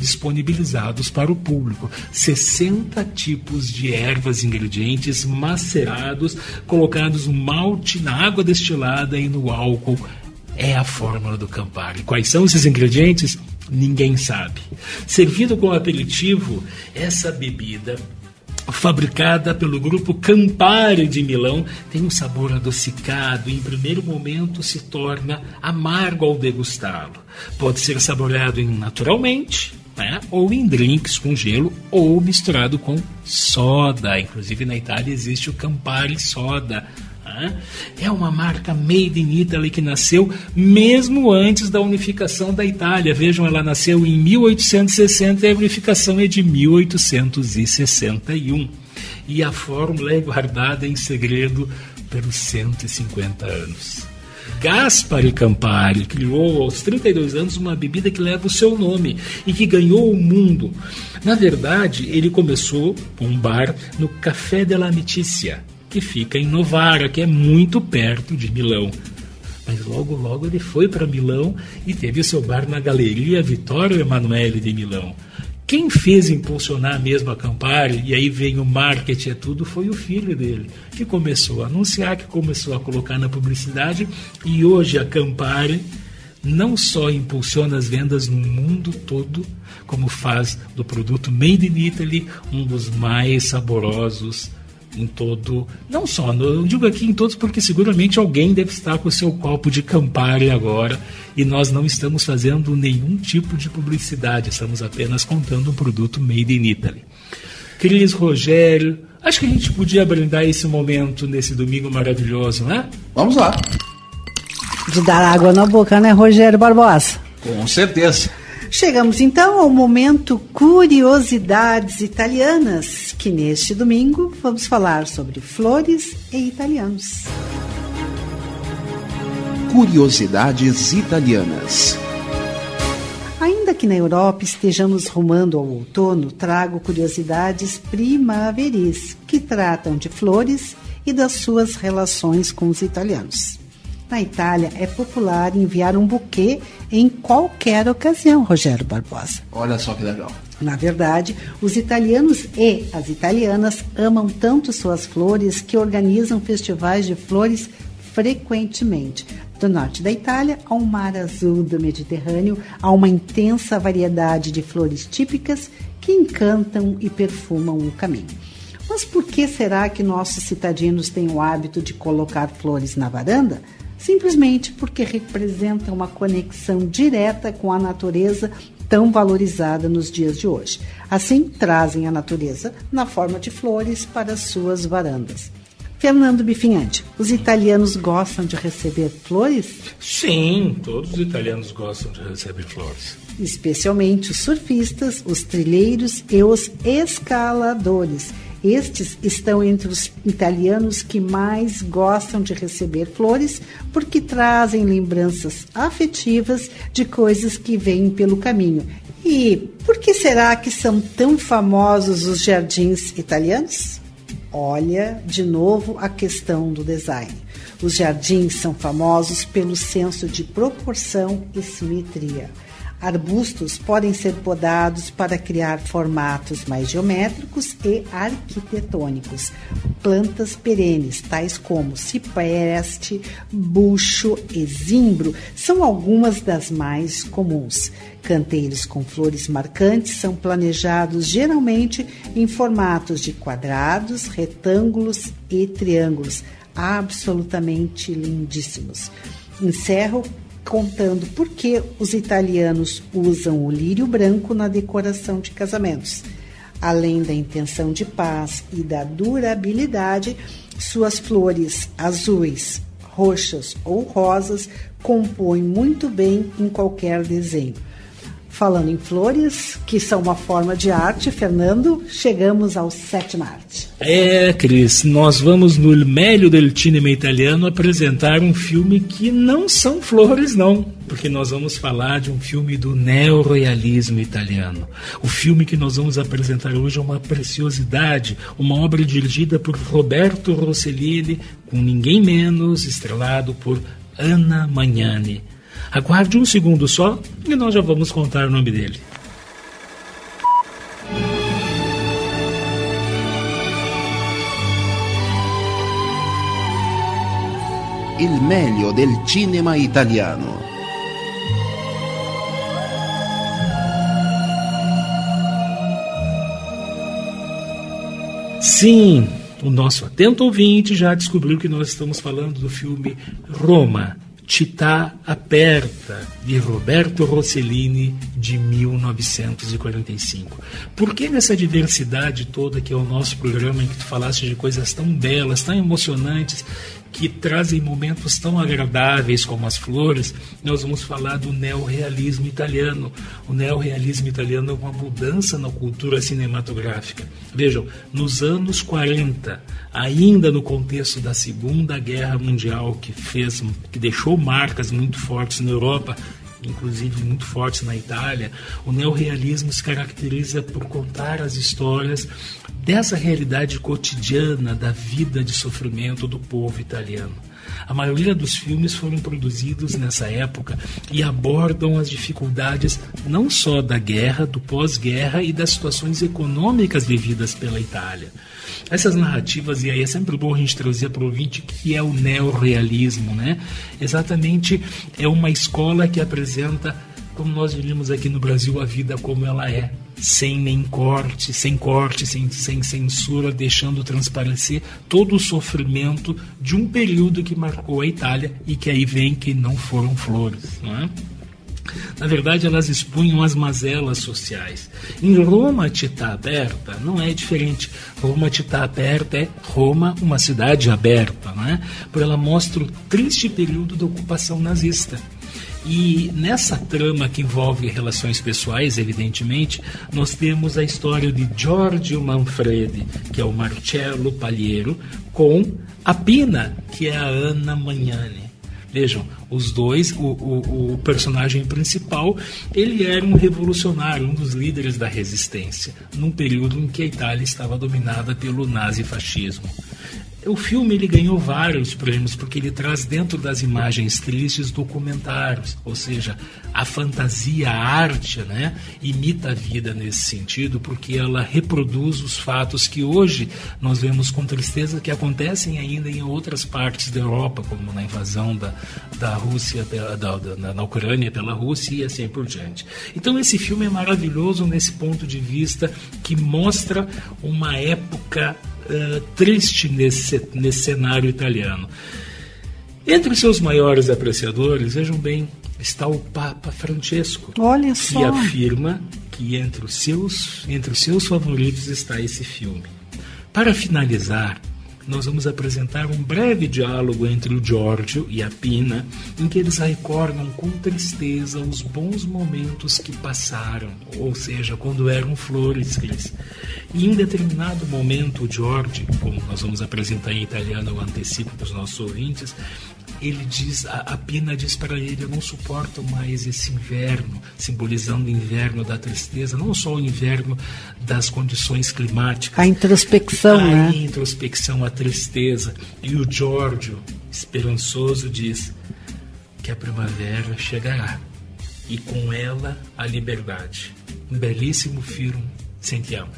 disponibilizados para o público. 60 tipos de ervas, ingredientes macerados, colocados no malte, na água destilada e no álcool. É a fórmula do Campari. Quais são esses ingredientes? Ninguém sabe. Servido como aperitivo, essa bebida fabricada pelo grupo Campari de Milão, tem um sabor adocicado e, em primeiro momento, se torna amargo ao degustá-lo. Pode ser saboreado naturalmente, né? ou em drinks com gelo, ou misturado com soda. Inclusive, na Itália existe o Campari Soda. né? É uma marca made in Italy que nasceu mesmo antes da unificação da Itália. Vejam, ela nasceu em 1860 e a unificação é de 1861. E a fórmula é guardada em segredo pelos 150 anos. Gaspari Campari criou aos 32 anos uma bebida que leva o seu nome e que ganhou o mundo. Na verdade, ele começou com um bar no Café della Amicizia, que fica em Novara, que é muito perto de Milão. Mas logo, logo ele foi para Milão e teve o seu bar na Galeria Vittorio Emanuele de Milão. Quem fez impulsionar mesmo a Campari, e aí veio o marketing e tudo, foi o filho dele, que começou a anunciar, que começou a colocar na publicidade, e hoje a Campari não só impulsiona as vendas no mundo todo, como faz do produto Made in Italy um dos mais saborosos em todo, não só, eu digo aqui em todos porque seguramente alguém deve estar com o seu copo de Campari agora e nós não estamos fazendo nenhum tipo de publicidade, estamos apenas contando um produto made in Italy. Cris Rogério, acho que a gente podia brindar esse momento nesse domingo maravilhoso, né? Vamos lá. De dar água na boca, né, Rogério Barbosa? Com certeza. Chegamos então ao momento Curiosidades Italianas, que neste domingo vamos falar sobre flores e italianos. Curiosidades Italianas. Ainda que na Europa estejamos rumando ao outono, trago curiosidades primaveris que tratam de flores e das suas relações com os italianos. Na Itália é popular enviar um buquê em qualquer ocasião, Rogério Barbosa. Olha só que legal. Na verdade, os italianos e as italianas amam tanto suas flores que organizam festivais de flores frequentemente. Do norte da Itália ao mar azul do Mediterrâneo, há uma intensa variedade de flores típicas que encantam e perfumam o caminho. Mas por que será que nossos citadinos têm o hábito de colocar flores na varanda? Simplesmente porque representam uma conexão direta com a natureza tão valorizada nos dias de hoje. Assim, trazem a natureza na forma de flores para suas varandas. Fernando Bifinhante, os italianos gostam de receber flores? Sim, todos os italianos gostam de receber flores. Especialmente os surfistas, os trilheiros e os escaladores. Estes estão entre os italianos que mais gostam de receber flores porque trazem lembranças afetivas de coisas que vêm pelo caminho. E por que será que são tão famosos os jardins italianos? Olha de novo a questão do design. Os jardins são famosos pelo senso de proporção e simetria. Arbustos podem ser podados para criar formatos mais geométricos e arquitetônicos. Plantas perenes, tais como cipreste, bucho e zimbro, são algumas das mais comuns. Canteiros com flores marcantes são planejados geralmente em formatos de quadrados, retângulos e triângulos, absolutamente lindíssimos. Encerro contando por que os italianos usam o lírio branco na decoração de casamentos. Além da intenção de paz e da durabilidade, suas flores azuis, roxas ou rosas compõem muito bem em qualquer desenho. Falando em flores, que são uma forma de arte, Fernando, chegamos ao sétima arte. É, Cris, nós vamos no Il Meglio del Cinema Italiano apresentar um filme que não são flores, não, porque nós vamos falar de um filme do neorrealismo italiano. O filme que nós vamos apresentar hoje é uma preciosidade, uma obra dirigida por Roberto Rossellini, com ninguém menos, estrelado por Anna Magnani. Aguarde um segundo só e nós já vamos contar o nome dele. Il meglio del cinema italiano. Sim, o nosso atento ouvinte já descobriu que nós estamos falando do filme Roma, Città Aperta, de Roberto Rossellini, de 1945. Por que nessa diversidade toda que é o nosso programa, em que tu falaste de coisas tão belas, tão emocionantes, que trazem momentos tão agradáveis como as flores, nós vamos falar do neorrealismo italiano. O neorrealismo italiano é uma mudança na cultura cinematográfica. Vejam, nos anos 40, ainda no contexto da Segunda Guerra Mundial, que fez, que deixou marcas muito fortes na Europa, inclusive muito fortes na Itália, o neorrealismo se caracteriza por contar as histórias dessa realidade cotidiana da vida de sofrimento do povo italiano. A maioria dos filmes foram produzidos nessa época e abordam as dificuldades não só da guerra, do pós-guerra e das situações econômicas vividas pela Itália. Essas narrativas, e aí é sempre bom a gente trazer para o ouvinte que é o neorrealismo, né? Exatamente é uma escola que apresenta, como nós diríamos aqui no Brasil, a vida como ela é sem nem corte, sem corte, sem, sem censura, deixando transparecer todo o sofrimento de um período que marcou a Itália e que aí vem que não foram flores, não é? Na verdade, elas expunham as mazelas sociais. Em Roma, Tita Aberta não é diferente. Roma, Tita Aberta é Roma, uma cidade aberta, não é? Porque ela mostra o triste período da ocupação nazista. E nessa trama que envolve relações pessoais, evidentemente, nós temos a história de Giorgio Manfredi, que é o Marcello Palheiro, com a Pina, que é a Ana Magnani. Vejam, os dois, o, o, o, personagem principal, ele era um revolucionário, um dos líderes da resistência, num período em que a Itália estava dominada pelo nazifascismo. O filme ele ganhou vários prêmios porque ele traz dentro das imagens tristes documentários, ou seja, a fantasia, a arte, né, imita a vida nesse sentido porque ela reproduz os fatos que hoje nós vemos com tristeza que acontecem ainda em outras partes da Europa, como na invasão da, da Rússia, da, da, na Ucrânia pela Rússia e assim por diante. Então esse filme é maravilhoso nesse ponto de vista que mostra uma época uh, triste nesse, nesse cenário italiano. Entre os seus maiores apreciadores, vejam bem, está o Papa Francesco, Olha só. que afirma que entre os seus, entre os seus favoritos está esse filme. Para finalizar, nós vamos apresentar um breve diálogo entre o Giorgio e a Pina, em que eles recordam com tristeza os bons momentos que passaram, ou seja, quando eram flores, Cris. E em determinado momento, o Giorgio, como nós vamos apresentar em italiano, eu antecipo para os nossos ouvintes, ele diz, a, a Pina diz para ele, eu não suporto mais esse inverno, simbolizando o inverno da tristeza, não só o inverno das condições climáticas. A introspecção, a né? introspecção, a tristeza. E o Giorgio, esperançoso, diz que a primavera chegará e com ela a liberdade. Um belíssimo filme, sentiamo.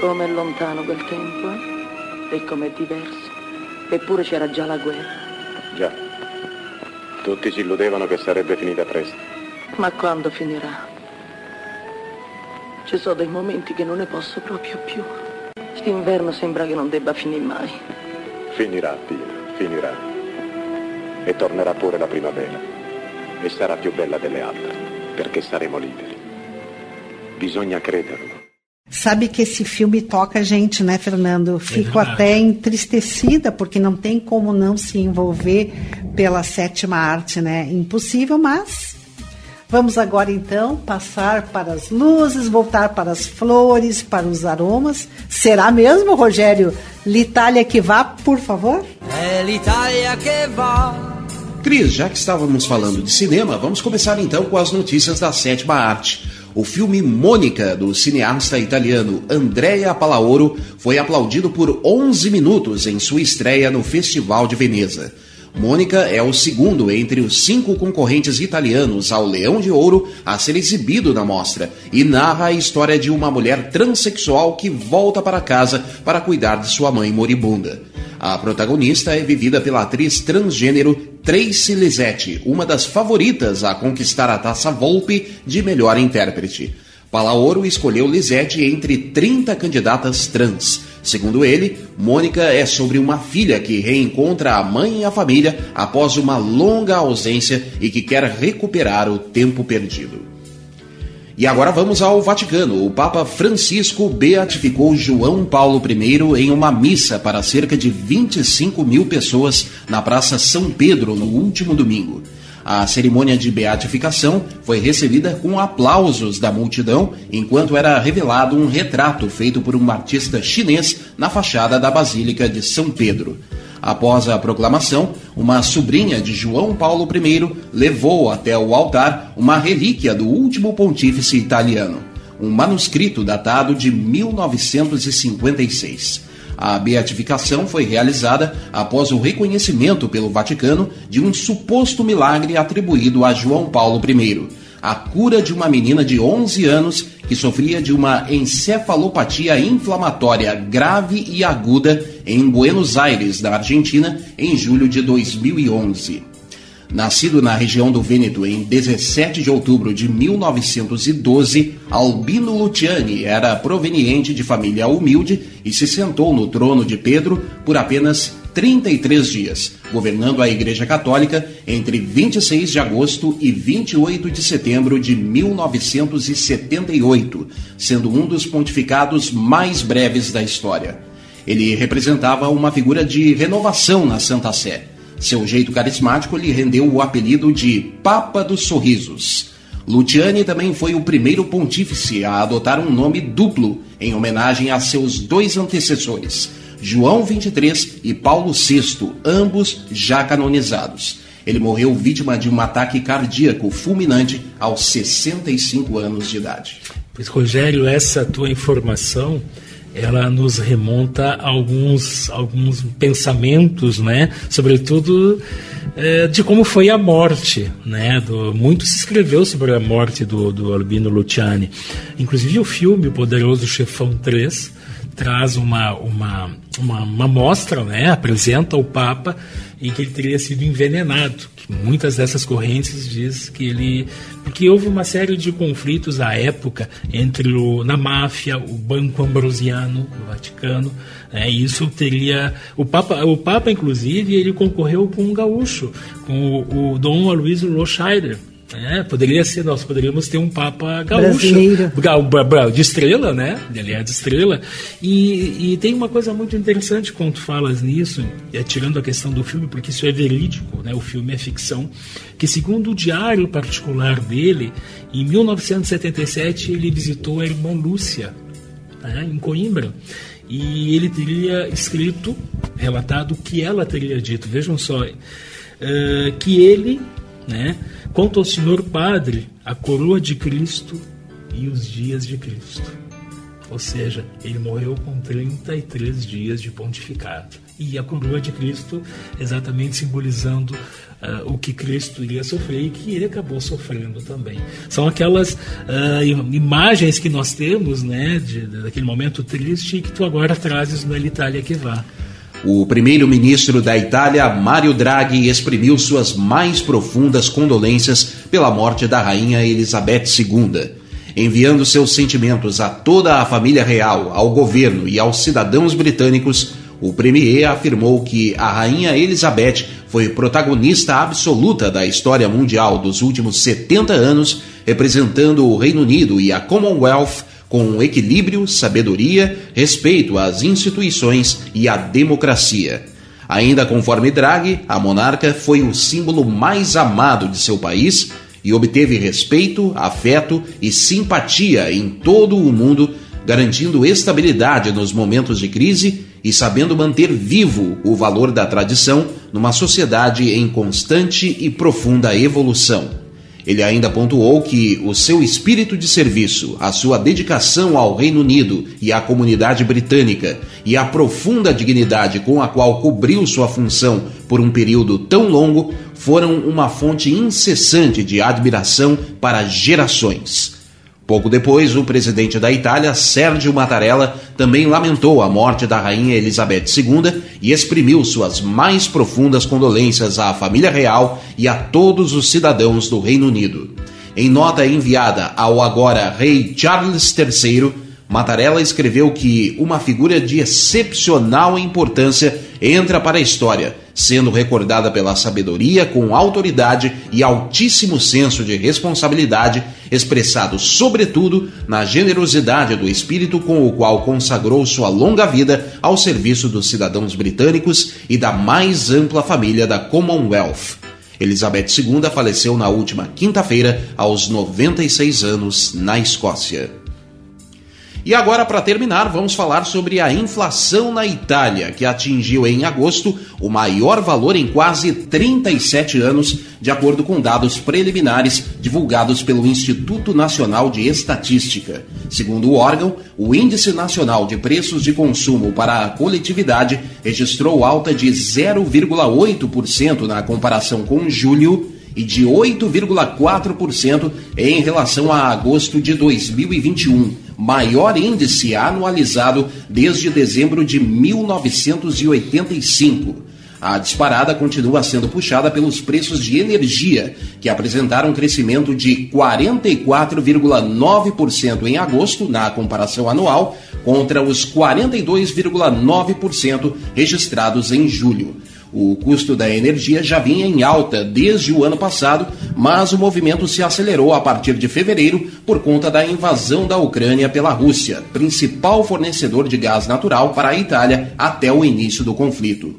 Come lontano quel tempo, eh? E com'è diverso. Eppure c'era già la guerra. Già. Tutti si illudevano che sarebbe finita presto. Ma quando finirà? Ci sono dei momenti che non ne posso proprio più. Quest'inverno sembra che non debba finire mai. Finirà, Pina, finirà. E tornerà pure la primavera. E sarà più bella delle altre, perché saremo liberi. Bisogna crederlo. Sabe que esse filme toca a gente, né, Fernando? Fico verdade. até entristecida, porque não tem como não se envolver pela sétima arte, né? Impossível, mas vamos agora então passar para as luzes, voltar para as flores, para os aromas. Será mesmo, Rogério? L'Itália que vá, por favor? È l'Italia che va. Cris, já que estávamos falando de cinema, vamos começar então com as notícias da sétima arte. O filme Mônica, do cineasta italiano Andrea Palaoro, foi aplaudido por 11 minutos em sua estreia no Festival de Veneza. Mônica é o segundo entre os cinco concorrentes italianos ao Leão de Ouro a ser exibido na mostra e narra a história de uma mulher transexual que volta para casa para cuidar de sua mãe moribunda. A protagonista é vivida pela atriz transgênero Tracy Lisetti, uma das favoritas a conquistar a taça Volpe de melhor intérprete. Palaoro escolheu Lisette entre 30 candidatas trans. Segundo ele, Mônica é sobre uma filha que reencontra a mãe e a família após uma longa ausência e que quer recuperar o tempo perdido. E agora vamos ao Vaticano. O Papa Francisco beatificou João Paulo I em uma missa para cerca de 25 mil pessoas na Praça São Pedro no último domingo. A cerimônia de beatificação foi recebida com aplausos da multidão, enquanto era revelado um retrato feito por um artista chinês na fachada da Basílica de São Pedro. Após a proclamação, uma sobrinha de João Paulo I levou até o altar uma relíquia do último pontífice italiano, um manuscrito datado de 1956. A beatificação foi realizada após o reconhecimento pelo Vaticano de um suposto milagre atribuído a João Paulo I. A cura de uma menina de 11 anos que sofria de uma encefalopatia inflamatória grave e aguda em Buenos Aires, na Argentina, em julho de 2011. Nascido na região do Vêneto em 17 de outubro de 1912, Albino Luciani era proveniente de família humilde e se sentou no trono de Pedro por apenas 33 dias, governando a Igreja Católica entre 26 de agosto e 28 de setembro de 1978, sendo um dos pontificados mais breves da história. Ele representava uma figura de renovação na Santa Sé. Seu jeito carismático lhe rendeu o apelido de Papa dos Sorrisos. Luciani também foi o primeiro pontífice a adotar um nome duplo em homenagem a seus dois antecessores, João XXIII e Paulo VI, ambos já canonizados. Ele morreu vítima de um ataque cardíaco fulminante aos 65 anos de idade. Pois, Rogério, essa tua informação ela nos remonta a alguns, alguns pensamentos, né? Sobretudo é, de como foi a morte, né? Do, muito se escreveu sobre a morte do, do Albino Luciani. Inclusive o filme O Poderoso Chefão 3 traz uma, uma, uma, uma mostra, né? Apresenta o Papa em que ele teria sido envenenado muitas dessas correntes diz que ele porque houve uma série de conflitos à época entre o na máfia o banco ambrosiano do Vaticano é isso teria o papa o papa inclusive ele concorreu com um gaúcho com o, o Dom Aloysio Rothschild é, poderia ser, nós poderíamos ter um Papa gaúcho. De estrela, né? Ele é de estrela. E, e, tem uma coisa muito interessante quando falas nisso, é, tirando a questão do filme, porque isso é verídico, né? O filme é ficção. Que segundo o diário particular dele, em 1977 ele visitou a irmã Lúcia, né, em Coimbra. E ele teria escrito, relatado o que ela teria dito. Vejam só, uh, que ele, né? Quanto ao Senhor Padre, a coroa de Cristo e os dias de Cristo. Ou seja, ele morreu com 33 dias de pontificado. E a coroa de Cristo exatamente simbolizando uh, o que Cristo iria sofrer e que ele acabou sofrendo também. São aquelas uh, imagens que nós temos, né, de, daquele momento triste que tu agora trazes no Itália que vá. O primeiro-ministro da Itália, Mario Draghi, exprimiu suas mais profundas condolências pela morte da rainha Elizabeth II, enviando seus sentimentos a toda a família real, ao governo e aos cidadãos britânicos. O premier afirmou que a rainha Elizabeth foi protagonista absoluta da história mundial dos últimos 70 anos, representando o Reino Unido e a Commonwealth com equilíbrio, sabedoria, respeito às instituições e à democracia. Ainda conforme Draghi, a monarca foi o símbolo mais amado de seu país e obteve respeito, afeto e simpatia em todo o mundo, garantindo estabilidade nos momentos de crise e sabendo manter vivo o valor da tradição numa sociedade em constante e profunda evolução. Ele ainda pontuou que o seu espírito de serviço, a sua dedicação ao Reino Unido e à comunidade britânica e a profunda dignidade com a qual cobriu sua função por um período tão longo foram uma fonte incessante de admiração para gerações. Pouco depois, o presidente da Itália, Sérgio Mattarella, também lamentou a morte da rainha Elizabeth II e exprimiu suas mais profundas condolências à família real e a todos os cidadãos do Reino Unido. Em nota enviada ao agora rei Charles III, Mattarella escreveu que uma figura de excepcional importância entra para a história, sendo recordada pela sabedoria com autoridade e altíssimo senso de responsabilidade, expressado sobretudo na generosidade do espírito com o qual consagrou sua longa vida ao serviço dos cidadãos britânicos e da mais ampla família da Commonwealth. Elizabeth II faleceu na última quinta-feira, aos 96 anos, na Escócia. E agora, para terminar, vamos falar sobre a inflação na Itália, que atingiu em agosto o maior valor em quase 37 anos, de acordo com dados preliminares divulgados pelo Instituto Nacional de Estatística. Segundo o órgão, o Índice Nacional de Preços de Consumo para a Coletividade registrou alta de 0,8% na comparação com julho e de 8,4% em relação a agosto de 2021, maior índice anualizado desde dezembro de 1985. A disparada continua sendo puxada pelos preços de energia, que apresentaram crescimento de 44,9% em agosto, na comparação anual, contra os 42,9% registrados em julho. O custo da energia já vinha em alta desde o ano passado, mas o movimento se acelerou a partir de fevereiro por conta da invasão da Ucrânia pela Rússia, principal fornecedor de gás natural para a Itália até o início do conflito.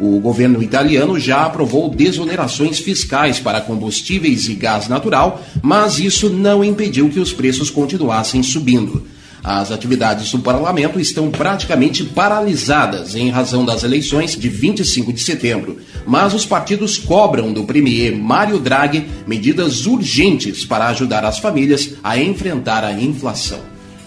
O governo italiano já aprovou desonerações fiscais para combustíveis e gás natural, mas isso não impediu que os preços continuassem subindo. As atividades do parlamento estão praticamente paralisadas em razão das eleições de 25 de setembro, mas os partidos cobram do premier Mário Draghi medidas urgentes para ajudar as famílias a enfrentar a inflação.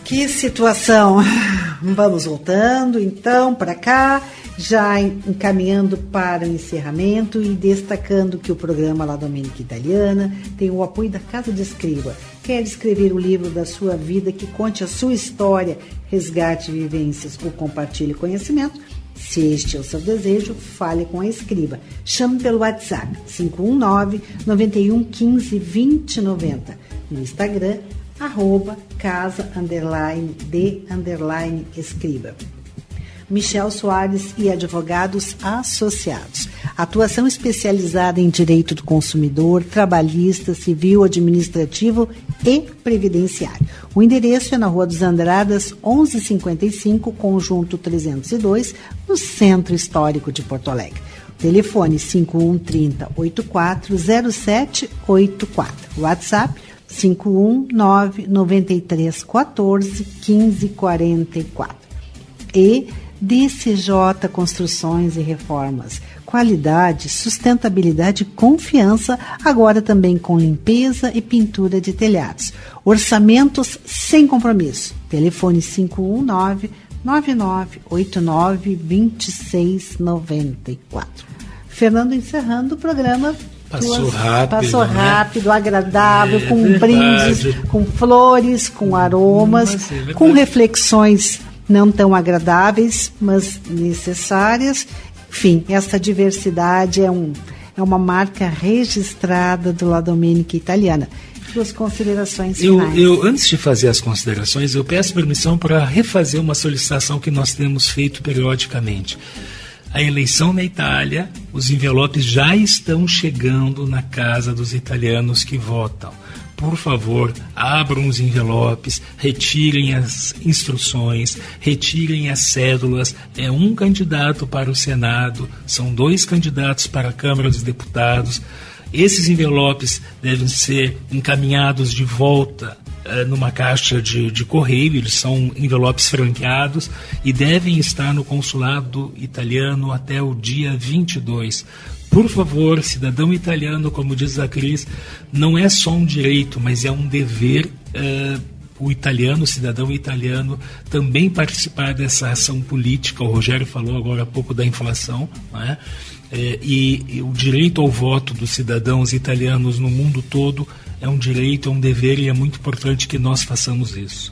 Que situação! Vamos voltando então para cá, já encaminhando para o encerramento e destacando que o programa La Domenica Italiana tem o apoio da Casa de Escriba. Quer escrever o livro da sua vida que conte a sua história, resgate vivências ou compartilhe conhecimento? Se este é o seu desejo, fale com a escriba. Chame pelo WhatsApp 519 91 15 20 90. No Instagram, arroba casa underline de underline escriba. Michel Soares e advogados associados. Atuação especializada em direito do consumidor, trabalhista, civil, administrativo e previdenciário. O endereço é na Rua dos Andradas, 1155, conjunto 302, no Centro Histórico de Porto Alegre. Telefone 5130 840784. WhatsApp 519 9314 1544. E DCJ Construções e Reformas. Qualidade, sustentabilidade e confiança, agora também com limpeza e pintura de telhados. Orçamentos sem compromisso. Telefone 519 9989 2694. Fernando encerrando o programa. Passou Duas- rápido. Passou né? rápido, agradável, É com verdade. brindes, com flores, com aromas, Mas é com reflexões não tão agradáveis, mas necessárias. Enfim, essa diversidade é, um, é uma marca registrada do La Domenica Italiana. Suas considerações Eu, finais. eu, antes de fazer as considerações, eu peço permissão para refazer uma solicitação que nós temos feito periodicamente. A eleição na Itália, os envelopes já estão chegando na casa dos italianos que votam. Por favor, abram os envelopes, retirem as instruções, retirem as cédulas. É um candidato para o Senado, são dois candidatos para a Câmara dos Deputados. Esses envelopes devem ser encaminhados de volta eh, numa caixa de, de correio, eles são envelopes franqueados e devem estar no consulado italiano até o dia 22. Por favor, cidadão italiano, como diz a Cris, não é só um direito, mas é um dever. eh, o italiano, o cidadão italiano, também participar dessa ação política. O Rogério falou agora há pouco da inflação, não é? É, e, e o direito ao voto dos cidadãos italianos no mundo todo é um direito, é um dever e é muito importante que nós façamos isso.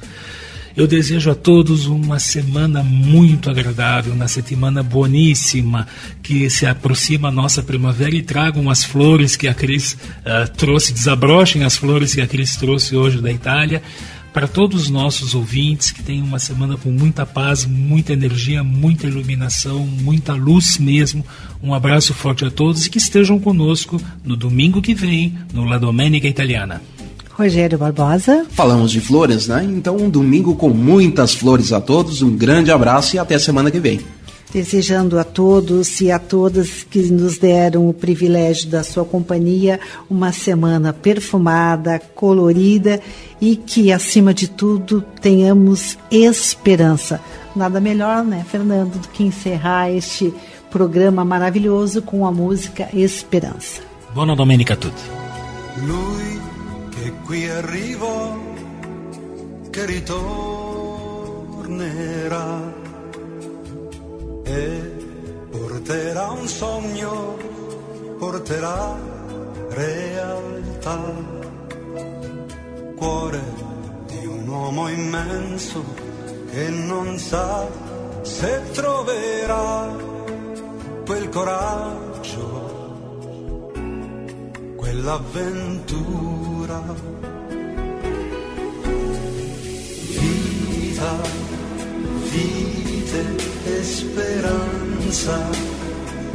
Eu desejo a todos uma semana muito agradável, uma semana boníssima, que se aproxima a nossa primavera e tragam as flores que a Cris ah, trouxe, desabrochem as flores que a Cris trouxe hoje da Itália. Para todos os nossos ouvintes, que tenham uma semana com muita paz, muita energia, muita iluminação, muita luz mesmo. Um abraço forte a todos e que estejam conosco no domingo que vem, no La Domenica Italiana. Rogério Barbosa. Falamos de flores, né? Então, um domingo com muitas flores a todos. Um grande abraço e até semana que vem. desejando a todos e a todas que nos deram o privilégio da sua companhia uma semana perfumada, colorida e que, acima de tudo, tenhamos esperança. Nada melhor, né, Fernando, do que encerrar este programa maravilhoso com a música Esperança. Buona domenica a tutti. Qui arrivò, che ritornerà e porterà un sogno, porterà realtà. Cuore di un uomo immenso che non sa se troverà quel coraggio, quell'avventura. Vita, vite e speranza.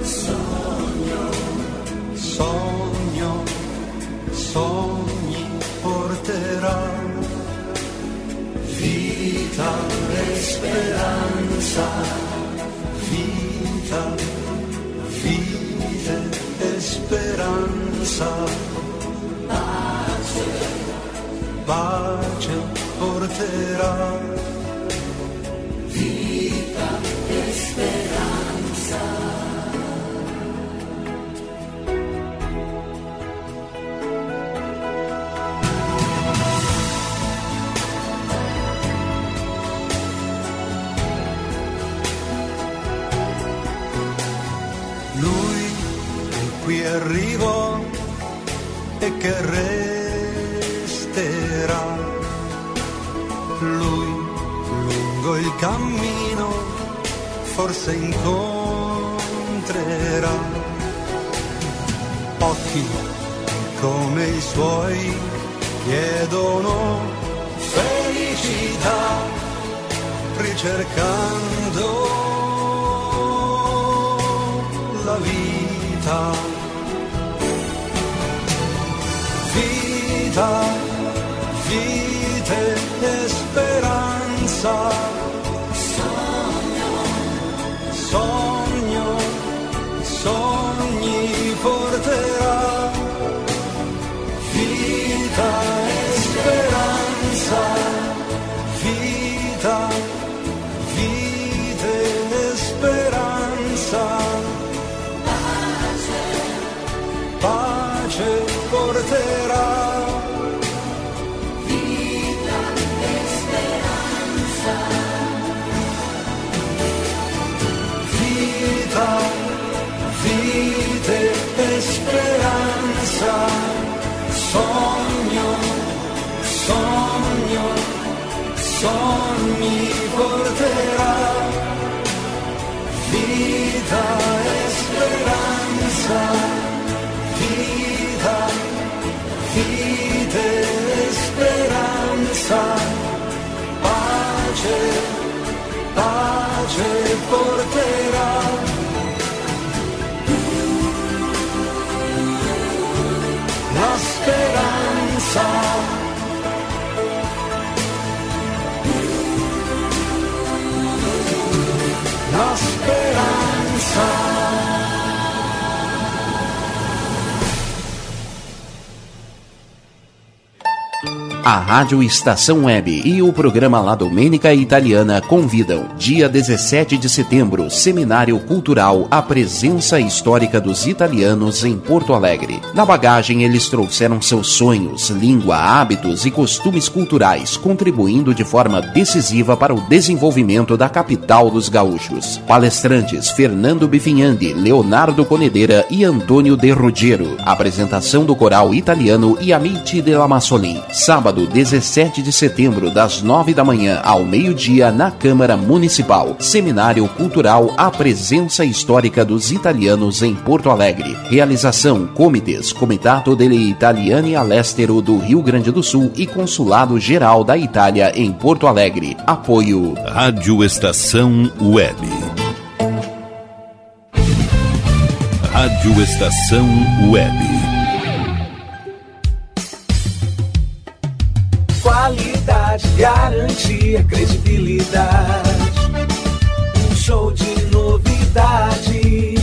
Sogno, sogno, sogni porterà. Vita e speranza. Vita, vite e speranza. Sağ Bahçe Bahçe Ortera e che resterà. Lui lungo il cammino forse incontrerà occhi come i suoi chiedono felicità ricercando la vita. Porterà. Vita e speranza. Vita, vite e speranza. pace porterà. Sogni porterà. Vita e speranza vita, vite e speranza, pace, pace porterà. Speranza. A Rádio Estação Web e o programa La Domenica Italiana convidam, dia 17 de setembro, Seminário Cultural A Presença Histórica dos Italianos em Porto Alegre. Na bagagem, eles trouxeram seus sonhos, língua, hábitos e costumes culturais, contribuindo de forma decisiva para o desenvolvimento da capital dos gaúchos. Palestrantes Fernando Bifinhandi, Leonardo Conedeira e Antônio De Ruggiero. Apresentação do coral italiano Iamiti de la Massolin. Sábado, 17 de setembro, das 9 da manhã ao meio-dia, na Câmara Municipal. Seminário Cultural A Presença Histórica dos Italianos em Porto Alegre. Realização: Comites, Comitato delle Italiani all'Estero do Rio Grande do Sul e Consulado Geral da Itália em Porto Alegre. Apoio Rádio Estação Web. Rádio Estação Web. Qualidade, garantia, credibilidade. Um show de novidade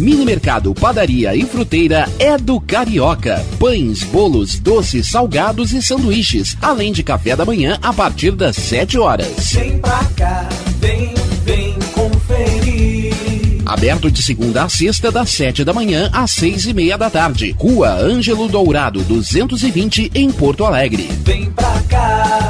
Mini Mercado, Padaria e Fruteira é do Carioca. Pães, bolos, doces, salgados e sanduíches, além de café da manhã a partir das 7 horas. Vem pra cá, vem, vem conferir. Aberto de segunda a sexta, das 7 da manhã às 6 e meia da tarde. Rua Ângelo Dourado, 220, em Porto Alegre. Vem pra cá.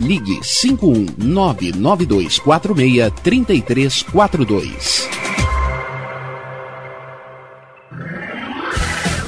ligue 51992463342.